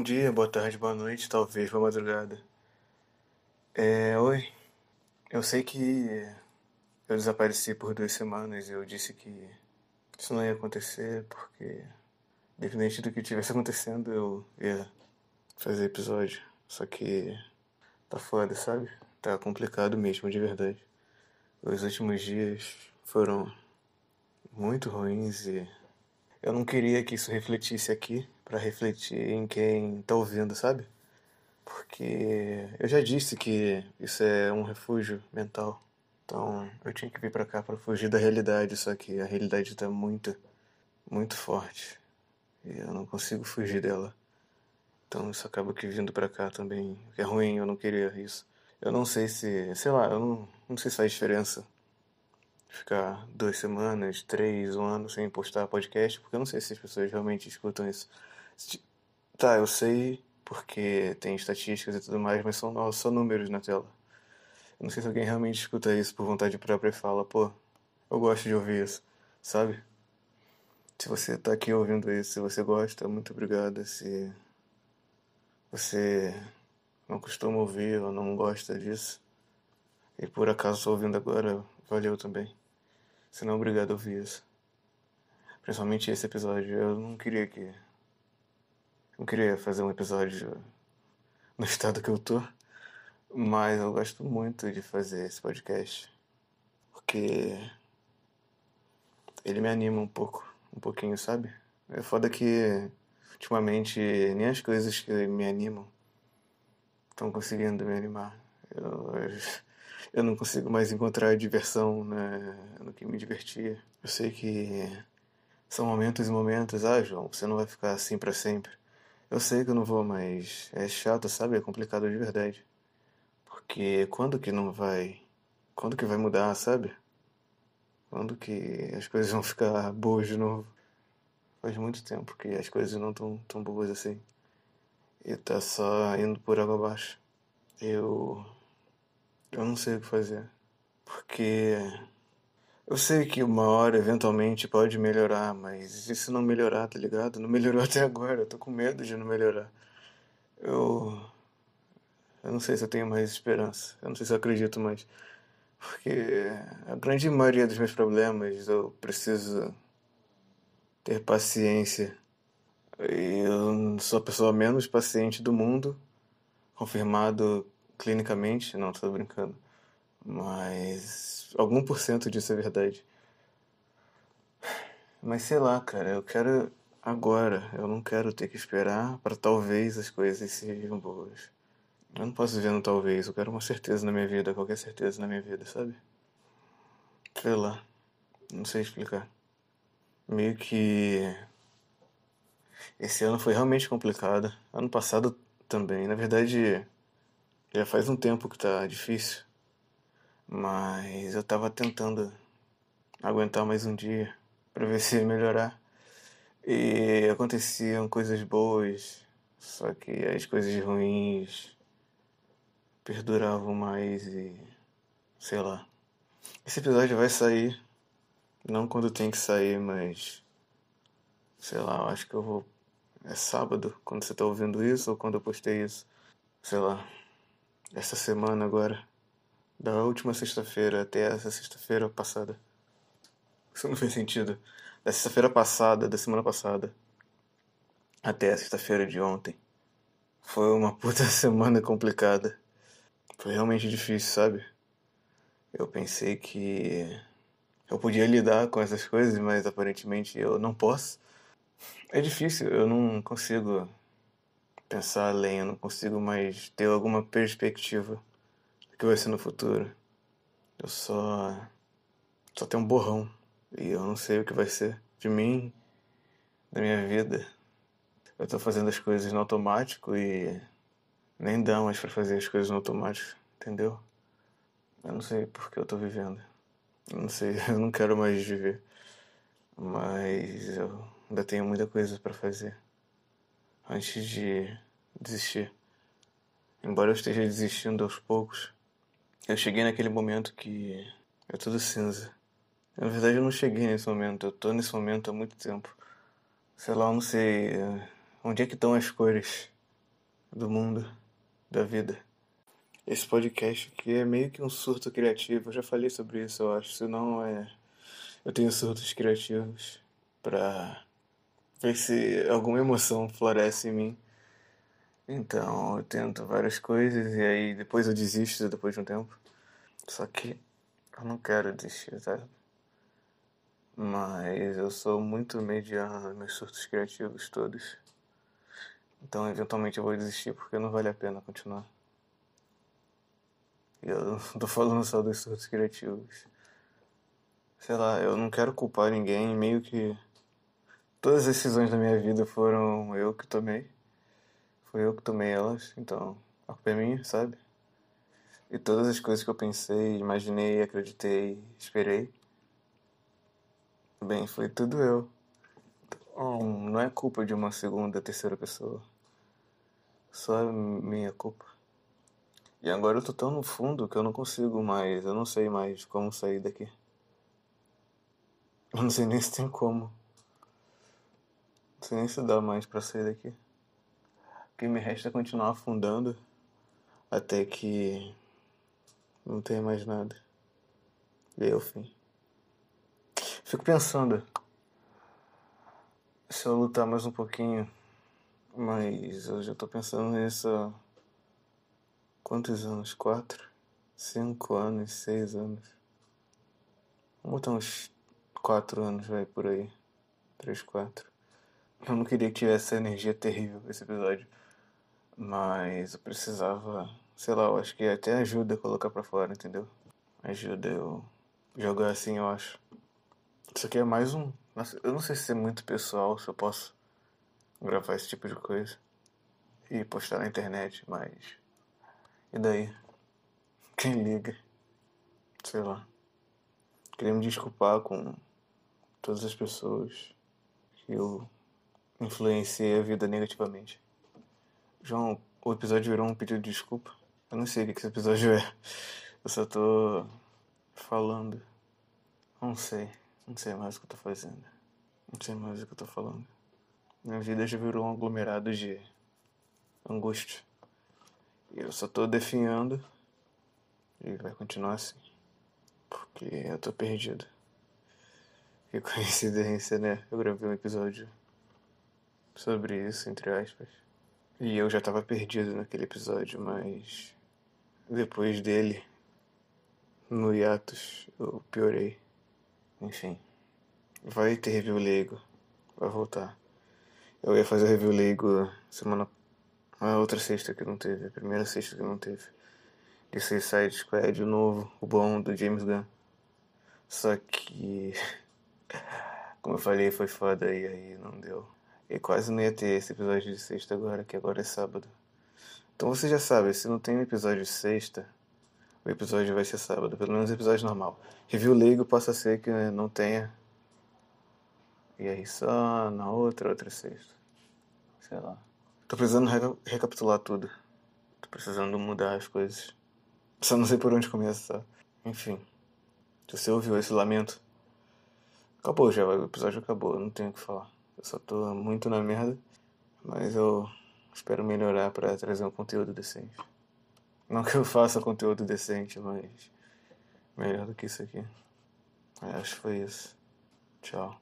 Bom dia, boa tarde, boa noite, talvez boa madrugada. É, oi. Eu sei que eu desapareci por duas semanas e eu disse que isso não ia acontecer porque, independente do que estivesse acontecendo, eu ia fazer episódio. Só que tá foda, sabe? Tá complicado mesmo, de verdade. Os últimos dias foram muito ruins e eu não queria que isso refletisse aqui para refletir em quem tá ouvindo, sabe? Porque eu já disse que isso é um refúgio mental. Então eu tinha que vir para cá para fugir da realidade, só que a realidade tá muito, muito forte. E eu não consigo fugir dela. Então isso acaba que vindo para cá também, é ruim, eu não queria isso. Eu não sei se, sei lá, eu não, não sei se faz diferença ficar duas semanas, três, um ano sem postar podcast, porque eu não sei se as pessoas realmente escutam isso. Tá, eu sei porque tem estatísticas e tudo mais, mas são só números na tela. Eu não sei se alguém realmente escuta isso por vontade própria e fala, pô, eu gosto de ouvir isso, sabe? Se você tá aqui ouvindo isso, se você gosta, muito obrigado. Se você não costuma ouvir ou não gosta disso, e por acaso ouvindo agora, valeu também. Se não, obrigado a ouvir isso. Principalmente esse episódio. Eu não queria que. Não queria fazer um episódio no estado que eu tô. Mas eu gosto muito de fazer esse podcast. Porque ele me anima um pouco. Um pouquinho, sabe? É foda que ultimamente nem as coisas que me animam estão conseguindo me animar. Eu, eu não consigo mais encontrar diversão né, no que me divertia. Eu sei que são momentos e momentos. Ah, João, você não vai ficar assim para sempre. Eu sei que eu não vou, mas é chato, sabe? É complicado de verdade. Porque quando que não vai. Quando que vai mudar, sabe? Quando que as coisas vão ficar boas de novo? Faz muito tempo que as coisas não estão tão boas assim. E tá só indo por água abaixo. Eu eu não sei o que fazer. Porque eu sei que uma hora eventualmente pode melhorar, mas e se não melhorar, tá ligado? Não melhorou até agora, eu tô com medo de não melhorar. Eu. Eu não sei se eu tenho mais esperança, eu não sei se eu acredito mais. Porque a grande maioria dos meus problemas eu preciso ter paciência. E eu sou a pessoa menos paciente do mundo, confirmado clinicamente, não, tô brincando. Mas algum por cento disso é verdade. Mas sei lá, cara, eu quero agora. Eu não quero ter que esperar para talvez as coisas sejam boas. Eu não posso viver no talvez, eu quero uma certeza na minha vida, qualquer certeza na minha vida, sabe? Sei lá, não sei explicar. Meio que. Esse ano foi realmente complicado. Ano passado também. Na verdade, já faz um tempo que tá difícil, mas eu tava tentando aguentar mais um dia para ver se ia melhorar. E aconteciam coisas boas, só que as coisas ruins perduravam mais e sei lá. Esse episódio vai sair, não quando tem que sair, mas sei lá, eu acho que eu vou. É sábado quando você tá ouvindo isso ou quando eu postei isso, sei lá essa semana agora, da última sexta-feira até essa sexta-feira passada. Isso não fez sentido. Da sexta-feira passada, da semana passada, até a sexta-feira de ontem. Foi uma puta semana complicada. Foi realmente difícil, sabe? Eu pensei que eu podia lidar com essas coisas, mas aparentemente eu não posso. É difícil, eu não consigo pensar além, eu não consigo mais ter alguma perspectiva que vai ser no futuro. Eu só só tenho um borrão e eu não sei o que vai ser de mim, da minha vida. Eu tô fazendo as coisas no automático e nem dá mais para fazer as coisas no automático, entendeu? Eu não sei por que eu tô vivendo. Eu não sei, eu não quero mais viver. Mas eu ainda tenho muita coisa para fazer antes de desistir. Embora eu esteja desistindo aos poucos, eu cheguei naquele momento que é tudo cinza. Na verdade, eu não cheguei nesse momento, eu tô nesse momento há muito tempo. Sei lá, eu não sei eh, onde é que estão as cores. do mundo, da vida. Esse podcast aqui é meio que um surto criativo. Eu já falei sobre isso, eu acho. Se não é. Eu tenho surtos criativos pra ver se alguma emoção floresce em mim. Então eu tento várias coisas e aí depois eu desisto depois de um tempo. Só que eu não quero desistir, sabe? Mas eu sou muito mediano nos meus surtos criativos todos. Então eventualmente eu vou desistir porque não vale a pena continuar. E eu não tô falando só dos surtos criativos. Sei lá, eu não quero culpar ninguém, meio que todas as decisões da minha vida foram eu que tomei. Foi eu que tomei elas, então a culpa é minha, sabe? E todas as coisas que eu pensei, imaginei, acreditei, esperei, bem, foi tudo eu. Então, não é culpa de uma segunda, terceira pessoa. Só é minha culpa. E agora eu tô tão no fundo que eu não consigo mais, eu não sei mais como sair daqui. Eu não sei nem se tem como. Não sei nem se dá mais pra sair daqui. Que me resta é continuar afundando até que não tenha mais nada. E aí é o fim. Fico pensando se eu lutar mais um pouquinho, mas eu já tô pensando nisso quantos anos? Quatro? Cinco anos? Seis anos? Vamos botar uns quatro anos, vai, por aí. Três, quatro. Eu não queria que tivesse essa energia terrível esse episódio. Mas eu precisava, sei lá, eu acho que até ajuda a colocar pra fora, entendeu? Ajuda eu jogar assim, eu acho. Isso aqui é mais um. Nossa, eu não sei se é muito pessoal, se eu posso gravar esse tipo de coisa e postar na internet, mas. E daí? Quem liga? Sei lá. Queria me desculpar com todas as pessoas que eu influenciei a vida negativamente. João, o episódio virou um pedido de desculpa. Eu não sei o que esse episódio é. Eu só tô falando. Não sei. Não sei mais o que eu tô fazendo. Não sei mais o que eu tô falando. Minha vida já virou um aglomerado de angústia. E eu só tô definhando. E vai continuar assim. Porque eu tô perdido. Que coincidência, né? Eu gravei um episódio sobre isso, entre aspas. E eu já tava perdido naquele episódio, mas depois dele, no hiatus, eu piorei. Enfim. Vai ter review leigo. Vai voltar. Eu ia fazer review leigo semana. A outra sexta que não teve. A primeira sexta que não teve. De Suicide Squad, o novo, o bom do James Gunn. Só que. Como eu falei, foi foda e aí não deu. E quase não ia ter esse episódio de sexta agora, que agora é sábado. Então você já sabe, se não tem episódio de sexta, o episódio vai ser sábado, pelo menos o episódio normal. Review leigo possa ser que não tenha. E aí só na outra, outra sexta. Sei lá. Tô precisando reca recapitular tudo. Tô precisando mudar as coisas. Só não sei por onde começar. Enfim. Se você ouviu esse lamento, acabou já, o episódio acabou, não tenho o que falar. Eu só tô muito na merda, mas eu espero melhorar para trazer um conteúdo decente. Não que eu faça conteúdo decente, mas melhor do que isso aqui. É, acho que foi isso. Tchau.